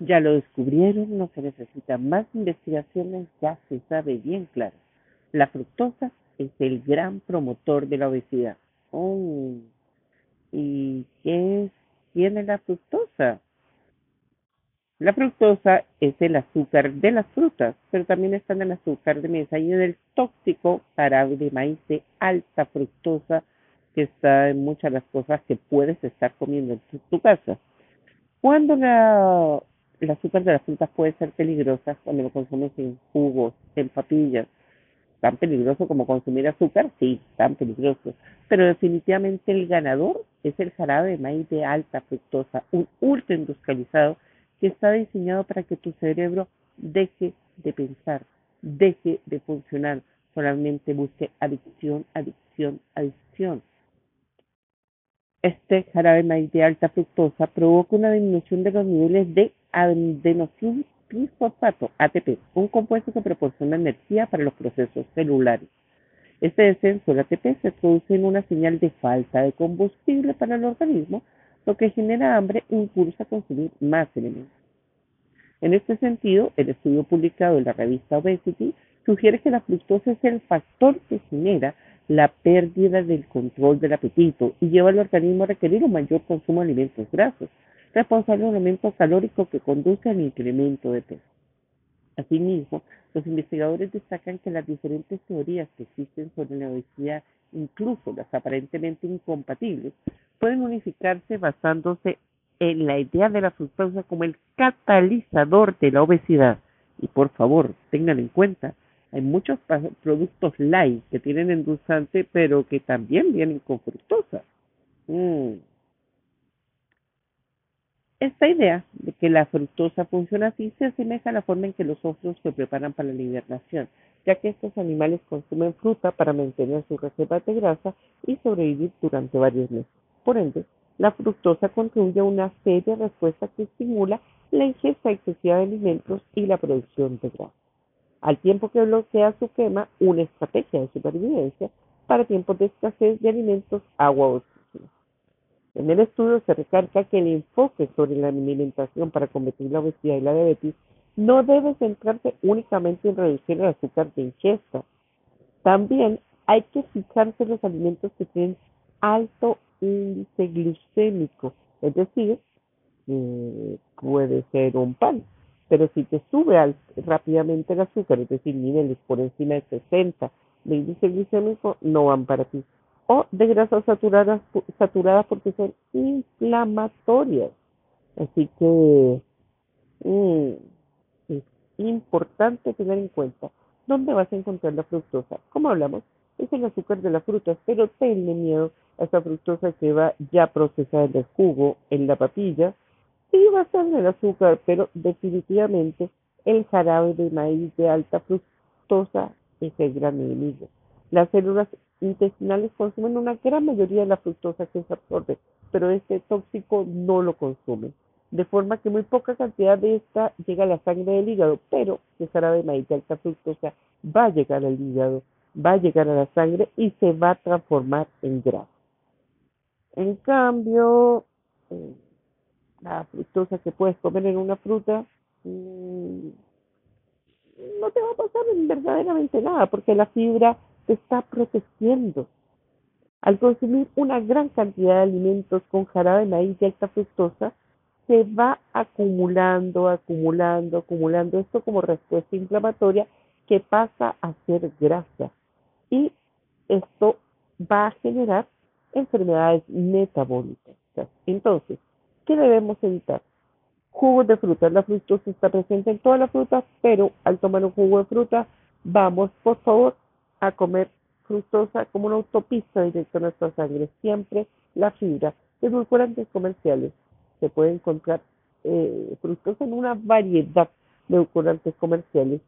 Ya lo descubrieron, no se necesita más investigaciones, ya se sabe bien claro. La fructosa es el gran promotor de la obesidad. Oh, ¿y qué tiene la fructosa? La fructosa es el azúcar de las frutas, pero también está en el azúcar de mesa y en el tóxico jarabe de maíz de alta fructosa que está en muchas de las cosas que puedes estar comiendo en tu, casa. Cuando la, el azúcar de las frutas puede ser peligrosa, cuando lo consumes en jugos, en papillas, tan peligroso como consumir azúcar, sí, tan peligroso. Pero definitivamente el ganador es el jarabe de maíz de alta fructosa, un ultra industrializado que está diseñado para que tu cerebro deje de pensar, deje de funcionar, solamente busque adicción, adicción, adicción. Este jarabe de alta fructosa provoca una disminución de los niveles de adenosín trifosfato, ATP, un compuesto que proporciona energía para los procesos celulares. Este descenso del ATP se produce en una señal de falta de combustible para el organismo lo que genera hambre e impulsa a consumir más elementos. En este sentido, el estudio publicado en la revista Obesity sugiere que la fructosa es el factor que genera la pérdida del control del apetito y lleva al organismo a requerir un mayor consumo de alimentos grasos, responsable de un aumento calórico que conduce al incremento de peso. Asimismo, los investigadores destacan que las diferentes teorías que existen sobre la obesidad, incluso las aparentemente incompatibles, pueden unificarse basándose en la idea de la fructosa como el catalizador de la obesidad. Y por favor, tengan en cuenta, hay muchos productos light que tienen endulzante, pero que también vienen con fructosa. Mm. Esta idea de que la fructosa funciona así se asemeja a la forma en que los osos se preparan para la hibernación, ya que estos animales consumen fruta para mantener su reserva de grasa y sobrevivir durante varios meses. Por ende, la fructosa contribuye a una seria respuesta que estimula la ingesta excesiva de alimentos y la producción de grasa, al tiempo que bloquea su quema una estrategia de supervivencia para tiempos de escasez de alimentos, agua o en el estudio se recalca que el enfoque sobre la alimentación para combatir la obesidad y la diabetes no debe centrarse únicamente en reducir el azúcar de ingesta. También hay que fijarse en los alimentos que tienen alto índice glucémico, es decir, eh, puede ser un pan, pero si te sube rápidamente el azúcar, es decir, niveles por encima de 60 de índice glucémico, no van para ti o de grasas saturadas, saturadas porque son inflamatorias. Así que mm, es importante tener en cuenta dónde vas a encontrar la fructosa. Como hablamos, es el azúcar de las frutas, pero tenle miedo a esa fructosa que va ya procesada en el jugo, en la papilla, a ser el azúcar, pero definitivamente el jarabe de maíz de alta fructosa es el gran enemigo. Las células intestinales consumen una gran mayoría de la fructosa que se absorbe, pero este tóxico no lo consume. De forma que muy poca cantidad de esta llega a la sangre del hígado, pero el jarabe de maíz de alta fructosa va a llegar al hígado, va a llegar a la sangre y se va a transformar en grasa. En cambio, eh, la fructosa que puedes comer en una fruta mm, no te va a pasar verdaderamente nada, porque la fibra te está protegiendo. Al consumir una gran cantidad de alimentos con jarabe maíz y alta fructosa, se va acumulando, acumulando, acumulando esto como respuesta inflamatoria que pasa a ser grasa. Y esto va a generar enfermedades metabólicas. Entonces, ¿qué debemos evitar? Jugos de fruta. La fructosa está presente en todas las frutas, pero al tomar un jugo de fruta, vamos, por favor, a comer fructosa como una autopista directa a nuestra sangre. Siempre la fibra. Edulcorantes comerciales. Se puede encontrar eh, fructosa en una variedad de edulcorantes comerciales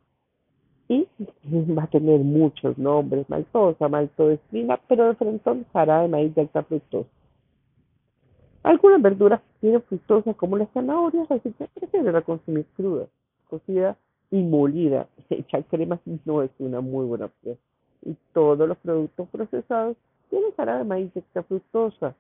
y va a tener muchos nombres, maltosa, maltodextrina, pero de frente jarabe de maíz de alta fructosa. Algunas verduras tienen fructosa como las zanahorias, así que prefieren consumir cruda, cocida y molida. Echar crema no es una muy buena opción y todos los productos procesados tienen jarabe de maíz extra fructosa,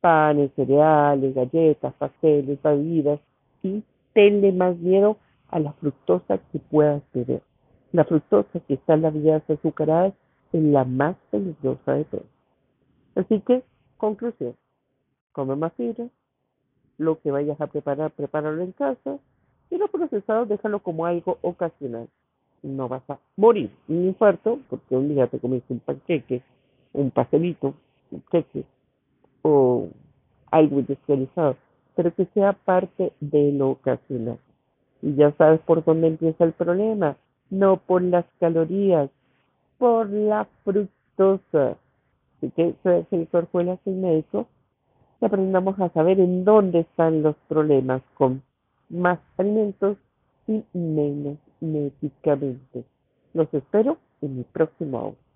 panes, cereales, galletas, pasteles, bebidas y tenle más miedo a la fructosa que puedas beber. La fructosa que está en las bebidas azucaradas es la más peligrosa de todas. Así que, conclusión, come más fibra, lo que vayas a preparar, prepáralo en casa y lo procesado déjalo como algo ocasional. No vas a morir un infarto porque un día te comiste un panqueque, un pastelito, un queque o algo industrializado, pero que sea parte de lo ocasional. Y ya sabes por dónde empieza el problema, no por las calorías, por la fructosa. Así que soy el doctor y médico y aprendamos a saber en dónde están los problemas con más alimentos y menos medicamentos. Los espero en mi próximo audio.